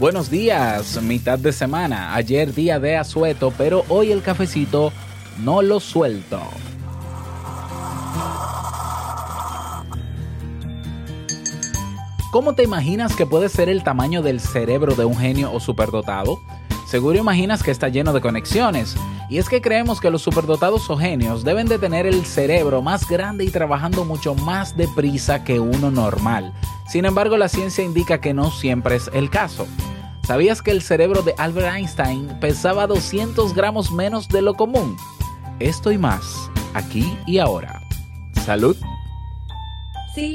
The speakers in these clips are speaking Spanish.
Buenos días, mitad de semana. Ayer día de asueto, pero hoy el cafecito no lo suelto. ¿Cómo te imaginas que puede ser el tamaño del cerebro de un genio o superdotado? Seguro imaginas que está lleno de conexiones. Y es que creemos que los superdotados o genios deben de tener el cerebro más grande y trabajando mucho más deprisa que uno normal. Sin embargo, la ciencia indica que no siempre es el caso. ¿Sabías que el cerebro de Albert Einstein pesaba 200 gramos menos de lo común? Esto y más, aquí y ahora. Salud. Si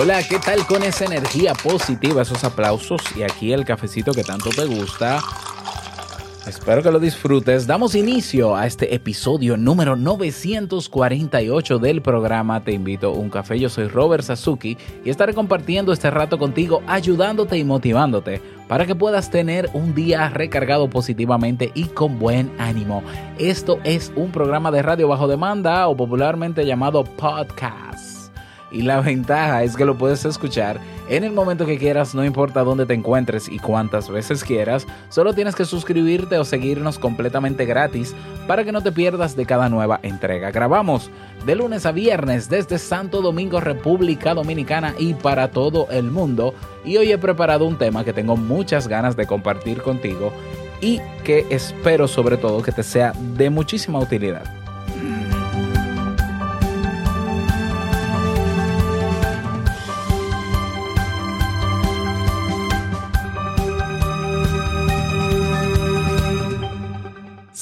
Hola, ¿qué tal con esa energía positiva, esos aplausos y aquí el cafecito que tanto te gusta? Espero que lo disfrutes. Damos inicio a este episodio número 948 del programa Te invito a un café. Yo soy Robert Sasuki y estaré compartiendo este rato contigo, ayudándote y motivándote para que puedas tener un día recargado positivamente y con buen ánimo. Esto es un programa de radio bajo demanda o popularmente llamado podcast. Y la ventaja es que lo puedes escuchar en el momento que quieras, no importa dónde te encuentres y cuántas veces quieras. Solo tienes que suscribirte o seguirnos completamente gratis para que no te pierdas de cada nueva entrega. Grabamos de lunes a viernes desde Santo Domingo, República Dominicana y para todo el mundo. Y hoy he preparado un tema que tengo muchas ganas de compartir contigo y que espero sobre todo que te sea de muchísima utilidad.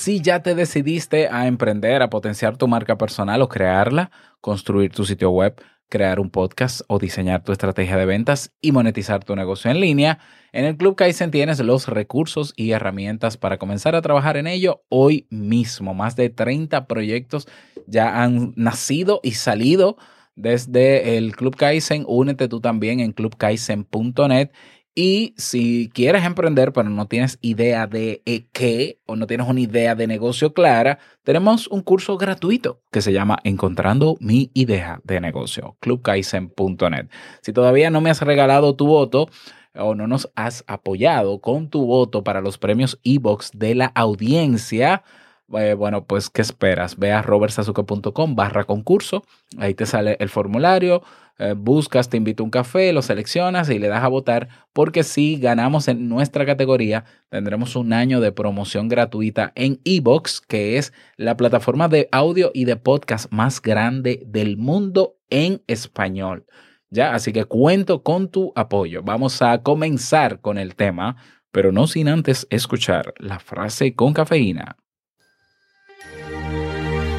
Si ya te decidiste a emprender, a potenciar tu marca personal o crearla, construir tu sitio web, crear un podcast o diseñar tu estrategia de ventas y monetizar tu negocio en línea, en el Club Kaizen tienes los recursos y herramientas para comenzar a trabajar en ello hoy mismo. Más de 30 proyectos ya han nacido y salido desde el Club Kaizen. Únete tú también en clubkaizen.net y si quieres emprender, pero no tienes idea de eh, qué o no tienes una idea de negocio clara, tenemos un curso gratuito que se llama Encontrando mi idea de negocio, clubkaizen.net. Si todavía no me has regalado tu voto o no nos has apoyado con tu voto para los premios e-box de la audiencia, eh, bueno, pues, ¿qué esperas? Ve a robertsazuke.com barra concurso, ahí te sale el formulario, eh, buscas, te invito a un café, lo seleccionas y le das a votar, porque si ganamos en nuestra categoría, tendremos un año de promoción gratuita en Evox, que es la plataforma de audio y de podcast más grande del mundo en español. Ya, así que cuento con tu apoyo. Vamos a comenzar con el tema, pero no sin antes escuchar la frase con cafeína.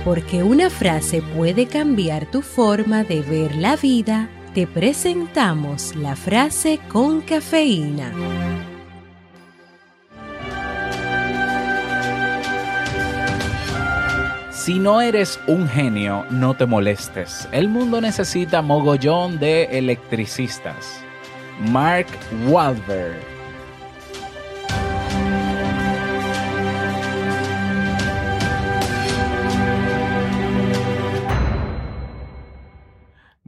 Porque una frase puede cambiar tu forma de ver la vida, te presentamos la frase con cafeína. Si no eres un genio, no te molestes. El mundo necesita mogollón de electricistas. Mark Wahlberg.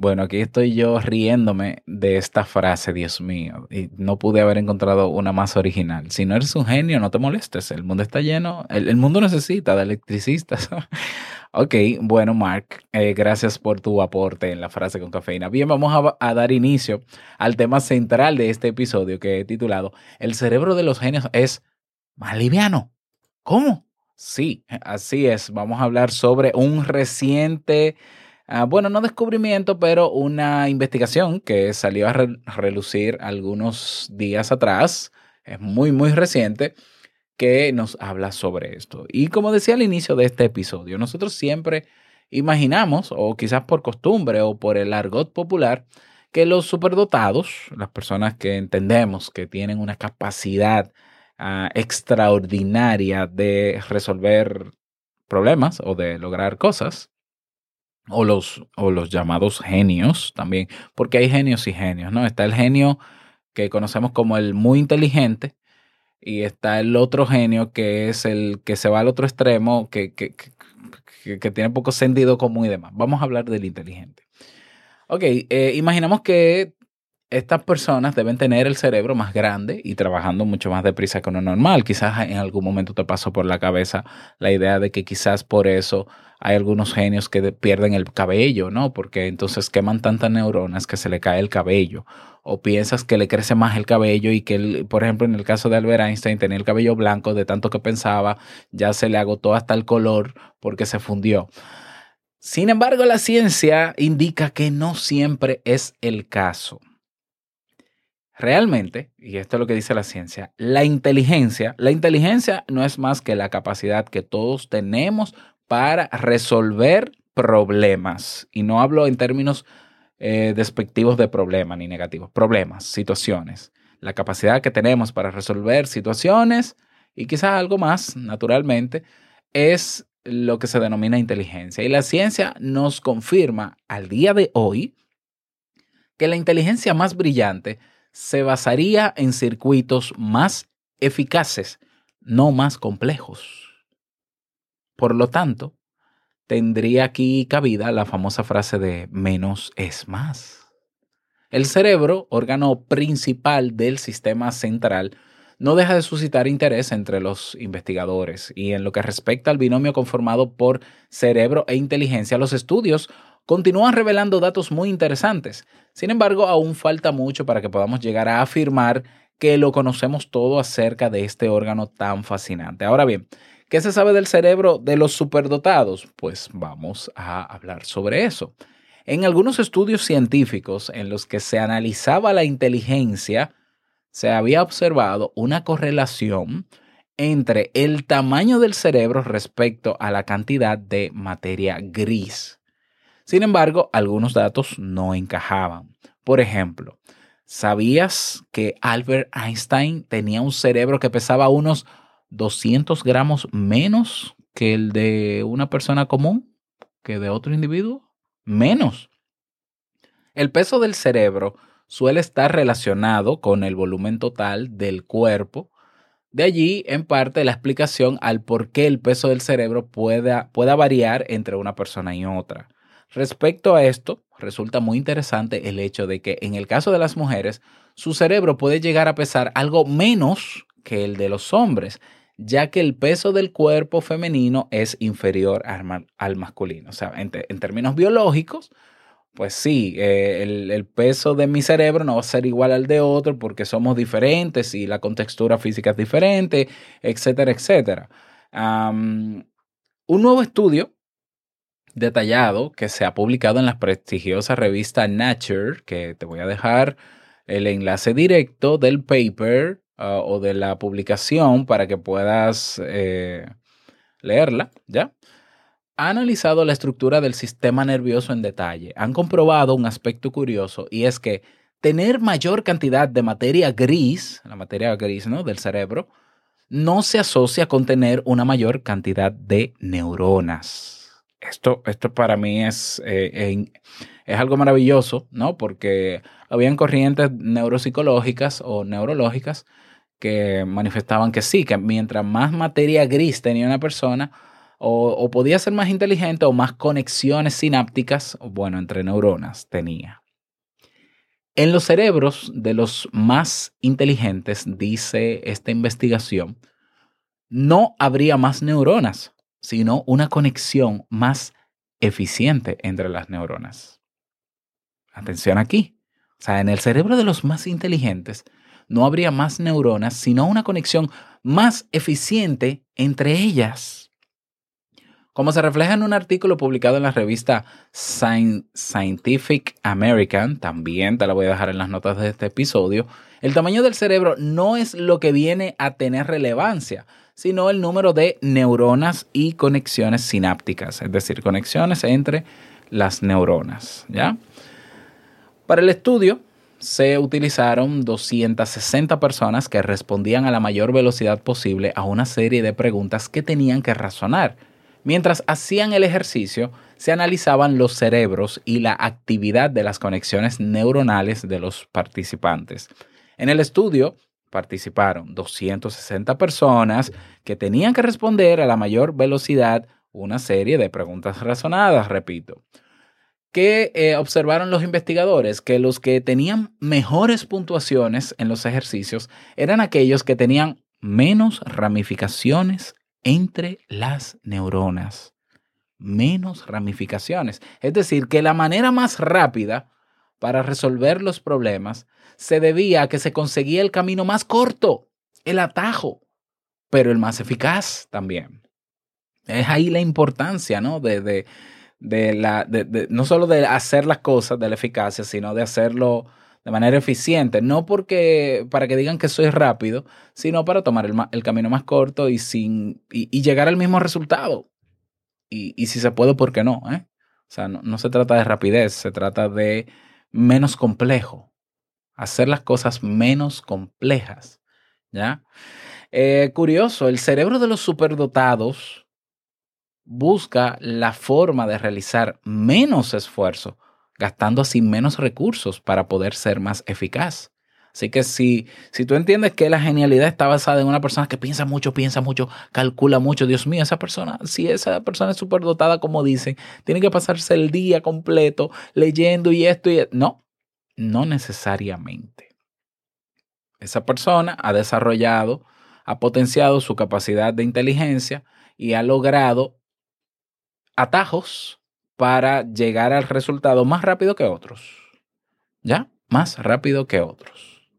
Bueno, aquí estoy yo riéndome de esta frase, Dios mío, y no pude haber encontrado una más original. Si no eres un genio, no te molestes. El mundo está lleno, el, mundo necesita de electricistas. ok, bueno, Mark, eh, gracias por tu aporte en la frase con cafeína. Bien, vamos a, a dar inicio al tema central de este episodio que he titulado El cerebro de los genios es más liviano. ¿Cómo? Sí, así es. Vamos a hablar sobre un reciente, ah, bueno, no descubrimiento, pero una investigación que salió a re- relucir algunos días atrás. Es muy, muy reciente que nos habla sobre esto. Y como decía al inicio de este episodio, nosotros siempre imaginamos, o quizás por costumbre o por el argot popular, que los superdotados, las personas que entendemos que tienen una capacidad ah, extraordinaria de resolver problemas o de lograr cosas, o los, o los llamados genios también, porque hay genios y genios, ¿no? Está el genio que conocemos como el muy inteligente y está el otro genio que es el que se va al otro extremo, que, que, que- tiene poco sentido común y demás. Vamos a hablar del inteligente. Ok, eh, imaginamos que estas personas deben tener el cerebro más grande y trabajando mucho más deprisa que uno normal. Quizás en algún momento te pasó por la cabeza la idea de que quizás por eso hay algunos genios que de- pierden el cabello, ¿no? Porque entonces queman tantas neuronas que se le cae el cabello. O piensas que le crece más el cabello y que, por ejemplo, en el caso de Albert Einstein, tenía el cabello blanco de tanto que pensaba, ya se le agotó hasta el color porque se fundió. Sin embargo, la ciencia indica que no siempre es el caso. Realmente, y esto es lo que dice la ciencia, la inteligencia, la inteligencia no es más que la capacidad que todos tenemos para resolver problemas. Y no hablo en términos eh, despectivos de problemas ni negativos, problemas, situaciones. La capacidad que tenemos para resolver situaciones y quizás algo más, naturalmente, es lo que se denomina inteligencia. Y la ciencia nos confirma al día de hoy que la inteligencia más brillante se basaría en circuitos más eficaces, no más complejos. Por lo tanto, tendría aquí cabida la famosa frase de menos es más. El cerebro, órgano principal del sistema central, no deja de suscitar interés entre los investigadores y en lo que respecta al binomio conformado por cerebro e inteligencia, los estudios continúan revelando datos muy interesantes. Sin embargo, aún falta mucho para que podamos llegar a afirmar que lo conocemos todo acerca de este órgano tan fascinante. Ahora bien, ¿qué se sabe del cerebro de los superdotados? Pues vamos a hablar sobre eso. En algunos estudios científicos en los que se analizaba la inteligencia, se había observado una correlación entre el tamaño del cerebro respecto a la cantidad de materia gris. Sin embargo, algunos datos no encajaban. Por ejemplo, ¿sabías que Albert Einstein tenía un cerebro que pesaba unos 200 gramos menos que el de una persona común, que de otro individuo? Menos. El peso del cerebro suele estar relacionado con el volumen total del cuerpo. De allí, en parte, la explicación al por qué el peso del cerebro pueda, pueda variar entre una persona y otra. Respecto a esto, resulta muy interesante el hecho de que en el caso de las mujeres, su cerebro puede llegar a pesar algo menos que el de los hombres, ya que el peso del cuerpo femenino es inferior al, ma- al masculino. O sea, en, términos biológicos, pues sí, eh, el, peso de mi cerebro no va a ser igual al de otro porque somos diferentes y la contextura física es diferente, etcétera, etcétera. Un nuevo estudio detallado que se ha publicado en la prestigiosa revista Nature, que te voy a dejar el enlace directo del paper ah, o de la publicación para que puedas eh, leerla, ¿ya? Ha analizado la estructura del sistema nervioso en detalle. Han comprobado un aspecto curioso y es que tener mayor cantidad de materia gris, la materia gris ¿no? del cerebro, no se asocia con tener una mayor cantidad de neuronas. Esto, esto para mí es, eh, es algo maravilloso, ¿no? Porque habían corrientes neuropsicológicas o neurológicas que manifestaban que sí, que mientras más materia gris tenía una persona, o, podía ser más inteligente o más conexiones sinápticas, bueno, entre neuronas tenía. En los cerebros de los más inteligentes, dice esta investigación, no habría más neuronas, sino una conexión más eficiente entre las neuronas. Atención aquí. O sea, en el cerebro de los más inteligentes no habría más neuronas, sino una conexión más eficiente entre ellas. Como se refleja en un artículo publicado en la revista Scientific American, también te la voy a dejar en las notas de este episodio, el tamaño del cerebro no es lo que viene a tener relevancia, sino el número de neuronas y conexiones sinápticas, es decir, conexiones entre las neuronas, ¿ya? Para el estudio se utilizaron 260 personas que respondían a la mayor velocidad posible a una serie de preguntas que tenían que razonar. Mientras hacían el ejercicio, se analizaban los cerebros y la actividad de las conexiones neuronales de los participantes. En el estudio participaron 260 personas que tenían que responder a la mayor velocidad una serie de preguntas razonadas, repito. ¿Qué eh, observaron los investigadores? Que los que tenían mejores puntuaciones en los ejercicios eran aquellos que tenían menos ramificaciones entre las neuronas. Menos ramificaciones. Es decir, que la manera más rápida para resolver los problemas se debía a que se conseguía el camino más corto, el atajo, pero el más eficaz también. Es ahí la importancia, ¿no? De, de, de la, de, de, no solo de hacer las cosas, de la eficacia, sino de hacerlo de manera eficiente. No porque para que digan que soy rápido, sino para tomar el, el camino más corto y, sin, y, y, llegar al mismo resultado. Y, y si se puede, ¿por qué no? Eh? O sea, no, no se trata de rapidez, se trata de menos complejo. Hacer las cosas menos complejas. ¿Ya? Eh, curioso, el cerebro de los superdotados busca la forma de realizar menos esfuerzo, gastando así menos recursos para poder ser más eficaz. Así que si, si tú entiendes que la genialidad está basada en una persona que piensa mucho, piensa mucho, calcula mucho, Dios mío, esa persona, si esa persona es superdotada, como dicen, tiene que pasarse el día completo leyendo y esto y esto. No, no necesariamente. Esa persona ha desarrollado, ha potenciado su capacidad de inteligencia y ha logrado atajos para llegar al resultado más rápido que otros. ¿Ya? Más rápido que otros.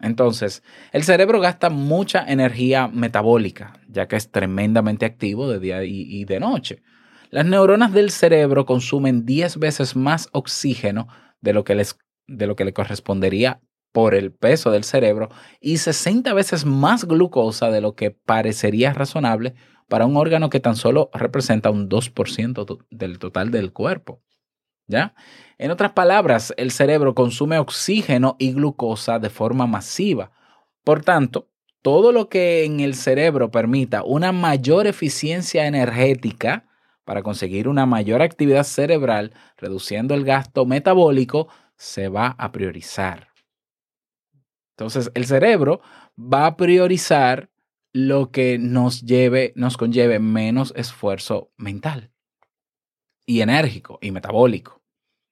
Entonces, el cerebro gasta mucha energía metabólica, ya que es tremendamente activo de día y, de noche. Las neuronas del cerebro consumen 10 veces más oxígeno de lo que, les, de lo que le correspondería por el peso del cerebro y 60 veces más glucosa de lo que parecería razonable para un órgano que tan solo representa un 2% del total del cuerpo. ¿Ya? En otras palabras, el cerebro consume oxígeno y glucosa de forma masiva. Por tanto, todo lo que en el cerebro permita una mayor eficiencia energética para conseguir una mayor actividad cerebral, reduciendo el gasto metabólico, se va a priorizar. Entonces, el cerebro va a priorizar lo que nos lleve, nos conlleve menos esfuerzo mental y enérgico y metabólico.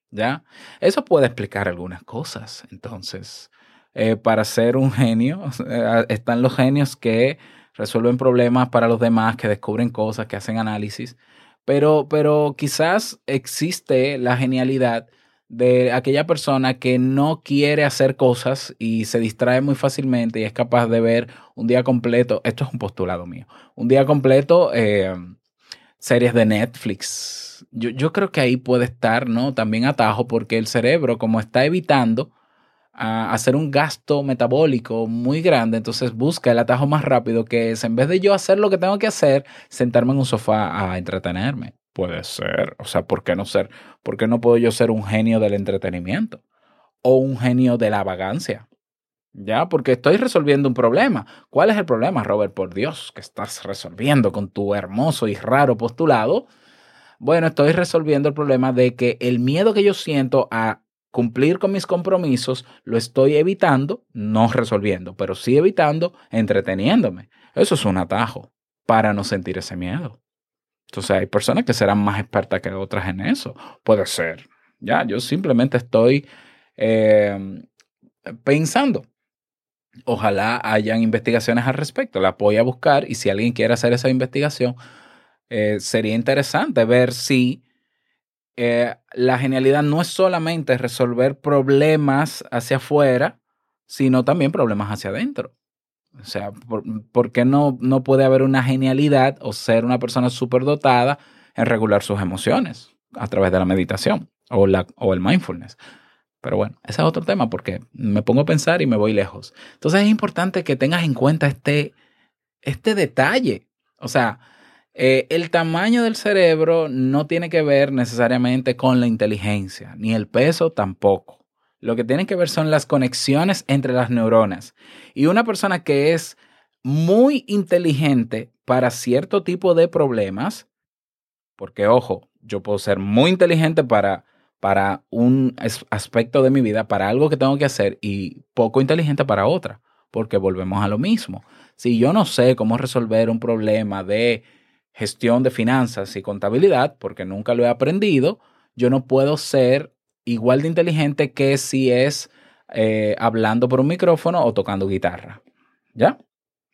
¿Ya? Eso puede explicar algunas cosas. Entonces, eh, para ser un genio, eh, están los genios que resuelven problemas para los demás, que descubren cosas, que hacen análisis, pero, pero quizás existe la genialidad de aquella persona que no quiere hacer cosas y se distrae muy fácilmente y es capaz de ver un día completo, esto es un postulado mío, un día completo eh, series de Netflix. Yo, yo, creo que ahí puede estar, ¿no? También atajo porque el cerebro, como está evitando uh, hacer un gasto metabólico muy grande, entonces busca el atajo más rápido que es, en vez de yo hacer lo que tengo que hacer, sentarme en un sofá a entretenerme. Puede ser. O sea, ¿por qué no ser? ¿Por qué no puedo yo ser un genio del entretenimiento? O un genio de la vagancia. Ya, porque estoy resolviendo un problema. ¿Cuál es el problema, Robert? Por Dios, que estás resolviendo con tu hermoso y raro postulado. Bueno, estoy resolviendo el problema de que el miedo que yo siento a cumplir con mis compromisos lo estoy evitando, no resolviendo, pero sí evitando, entreteniéndome. Eso es un atajo para no sentir ese miedo. Entonces hay personas que serán más expertas que otras en eso. Puede ser. Ya, yo simplemente estoy eh, pensando. Ojalá hayan investigaciones al respecto. La voy a buscar y si alguien quiere hacer esa investigación, eh, sería interesante ver si eh, la genialidad no es solamente resolver problemas hacia afuera, sino también problemas hacia adentro. O sea, ¿por, qué no, no puede haber una genialidad o ser una persona superdotada en regular sus emociones a través de la meditación o, la, o el mindfulness? Pero bueno, ese es otro tema porque me pongo a pensar y me voy lejos. Entonces es importante que tengas en cuenta este, este detalle. O sea, eh, el tamaño del cerebro no tiene que ver necesariamente con la inteligencia, ni el peso tampoco. Lo que tiene que ver son las conexiones entre las neuronas. Y una persona que es muy inteligente para cierto tipo de problemas, porque ojo, yo puedo ser muy inteligente para, para un aspecto de mi vida, para algo que tengo que hacer, y poco inteligente para otra, porque volvemos a lo mismo. Si yo no sé cómo resolver un problema de gestión de finanzas y contabilidad, porque nunca lo he aprendido, yo no puedo ser igual de inteligente que si es eh, hablando por un micrófono o tocando guitarra. ¿Ya?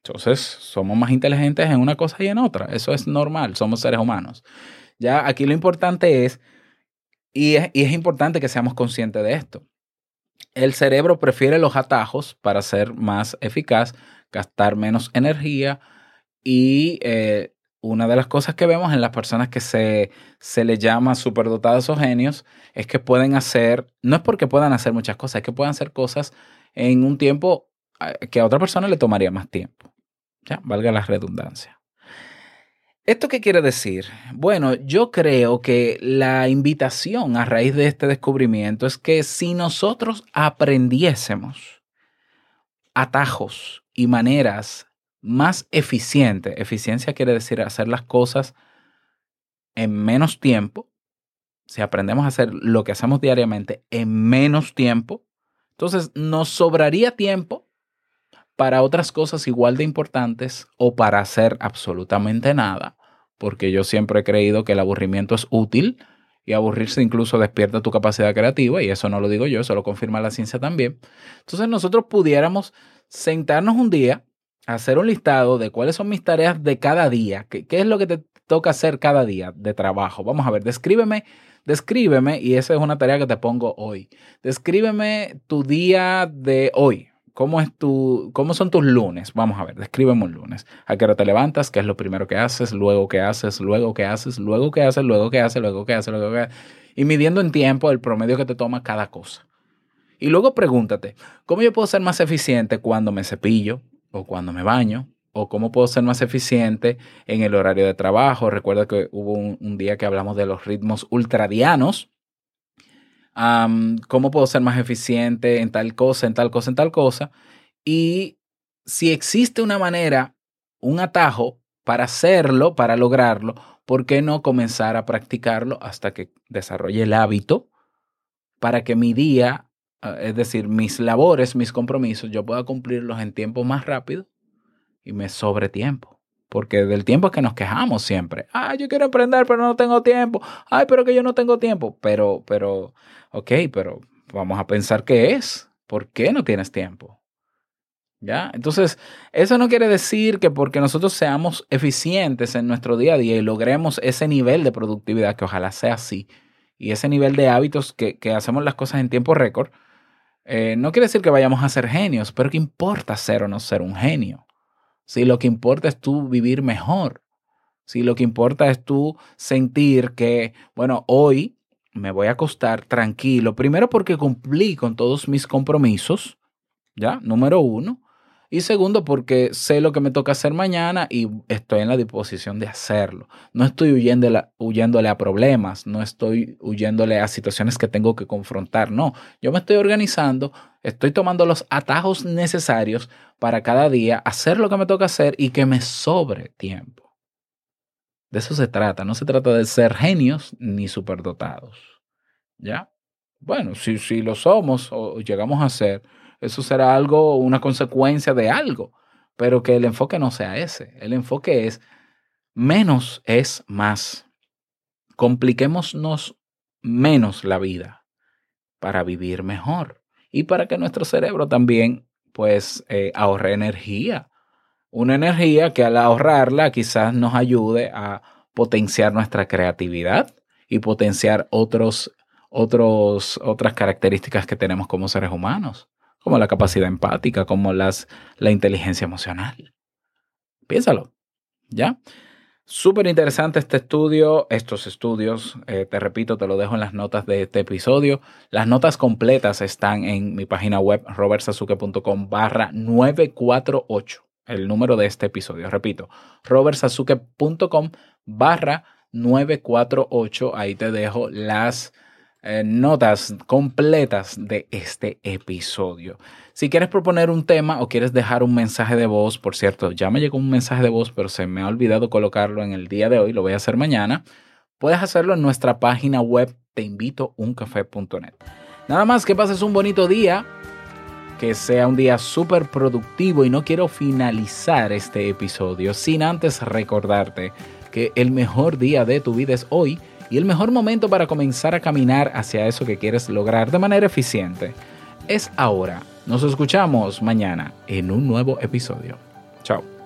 Entonces, somos más inteligentes en una cosa y en otra. Eso es normal, somos seres humanos. Ya, aquí lo importante es, y es, importante que seamos conscientes de esto. El cerebro prefiere los atajos para ser más eficaz, gastar menos energía y eh, una de las cosas que vemos en las personas que se, se les llama superdotados o genios es que pueden hacer, no es porque puedan hacer muchas cosas, es que puedan hacer cosas en un tiempo que a otra persona le tomaría más tiempo. Ya, valga la redundancia. ¿Esto qué quiere decir? Bueno, yo creo que la invitación a raíz de este descubrimiento es que si nosotros aprendiésemos atajos y maneras más eficientes, eficiencia quiere decir hacer las cosas en menos tiempo, si aprendemos a hacer lo que hacemos diariamente en menos tiempo, entonces nos sobraría tiempo para otras cosas igual de importantes o para hacer absolutamente nada, porque yo siempre he creído que el aburrimiento es útil y aburrirse incluso despierta tu capacidad creativa y eso no lo digo yo, eso lo confirma la ciencia también. Entonces nosotros pudiéramos sentarnos un día, hacer un listado de cuáles son mis tareas de cada día, qué, es lo que te toca hacer cada día de trabajo. Vamos a ver, descríbeme, descríbeme, y esa es una tarea que te pongo hoy. Descríbeme tu día de hoy. ¿Cómo, es tu, ¿Cómo son tus lunes? Vamos a ver, descríbeme un lunes. ¿A qué hora te levantas? ¿Qué es lo primero que haces? Luego qué haces, luego qué haces, luego qué haces, luego qué haces, luego qué haces, luego qué haces. Y midiendo en tiempo el promedio que te toma cada cosa. Y luego pregúntate, ¿cómo yo puedo ser más eficiente cuando me cepillo o cuando me baño? ¿O cómo puedo ser más eficiente en el horario de trabajo? Recuerda que hubo un, día que hablamos de los ritmos ultradianos. ¿Cómo puedo ser más eficiente en tal cosa, en tal cosa, en tal cosa? Y si existe una manera, un atajo para hacerlo, para lograrlo, ¿por qué no comenzar a practicarlo hasta que desarrolle el hábito para que mi día, es decir, mis labores, mis compromisos, yo pueda cumplirlos en tiempo más rápido y me sobre tiempo? Porque del tiempo es que nos quejamos siempre. Ah, yo quiero emprender, pero no tengo tiempo. Ay, pero que yo no tengo tiempo. Pero, pero, ok, pero vamos a pensar qué es. ¿Por qué no tienes tiempo? ¿Ya? Entonces, eso no quiere decir que porque nosotros seamos eficientes en nuestro día a día y logremos ese nivel de productividad, que ojalá sea así, y ese nivel de hábitos que, que hacemos las cosas en tiempo récord, eh, no quiere decir que vayamos a ser genios, pero ¿qué importa ser o no ser un genio? Si lo que importa es tú vivir mejor, si lo que importa es tú sentir que, bueno, hoy me voy a acostar tranquilo, primero porque cumplí con todos mis compromisos, ¿ya? Número uno. Y segundo, porque sé lo que me toca hacer mañana y estoy en la disposición de hacerlo. No estoy huyéndole, huyéndole a problemas, no estoy huyéndole a situaciones que tengo que confrontar, no. Yo me estoy organizando, estoy tomando los atajos necesarios para cada día hacer lo que me toca hacer y que me sobre tiempo. De eso se trata, no se trata de ser genios ni superdotados. ¿Ya? Bueno, si, si lo somos o llegamos a ser, eso será algo, una consecuencia de algo, pero que el enfoque no sea ese. El enfoque es menos es más. Compliquémonos menos la vida para vivir mejor y para que nuestro cerebro también pues eh, ahorre energía. Una energía que al ahorrarla quizás nos ayude a potenciar nuestra creatividad y potenciar otros, otros, otras características que tenemos como seres humanos como la capacidad empática, como las, la inteligencia emocional. Piénsalo, ¿ya? Súper interesante este estudio, estos estudios, eh, te repito, te lo dejo en las notas de este episodio. Las notas completas están en mi página web robertsazuke.com barra 948, el número de este episodio. Repito, robertsazuke.com barra 948, ahí te dejo las eh, notas completas de este episodio. Si quieres proponer un tema o quieres dejar un mensaje de voz, por cierto, ya me llegó un mensaje de voz, pero se me ha olvidado colocarlo en el día de hoy, lo voy a hacer mañana. Puedes hacerlo en nuestra página web teinvitouncafé.net. Nada más que pases un bonito día, que sea un día súper productivo y no quiero finalizar este episodio sin antes recordarte que el mejor día de tu vida es hoy y el mejor momento para comenzar a caminar hacia eso que quieres lograr de manera eficiente es ahora. Nos escuchamos mañana en un nuevo episodio. Chao.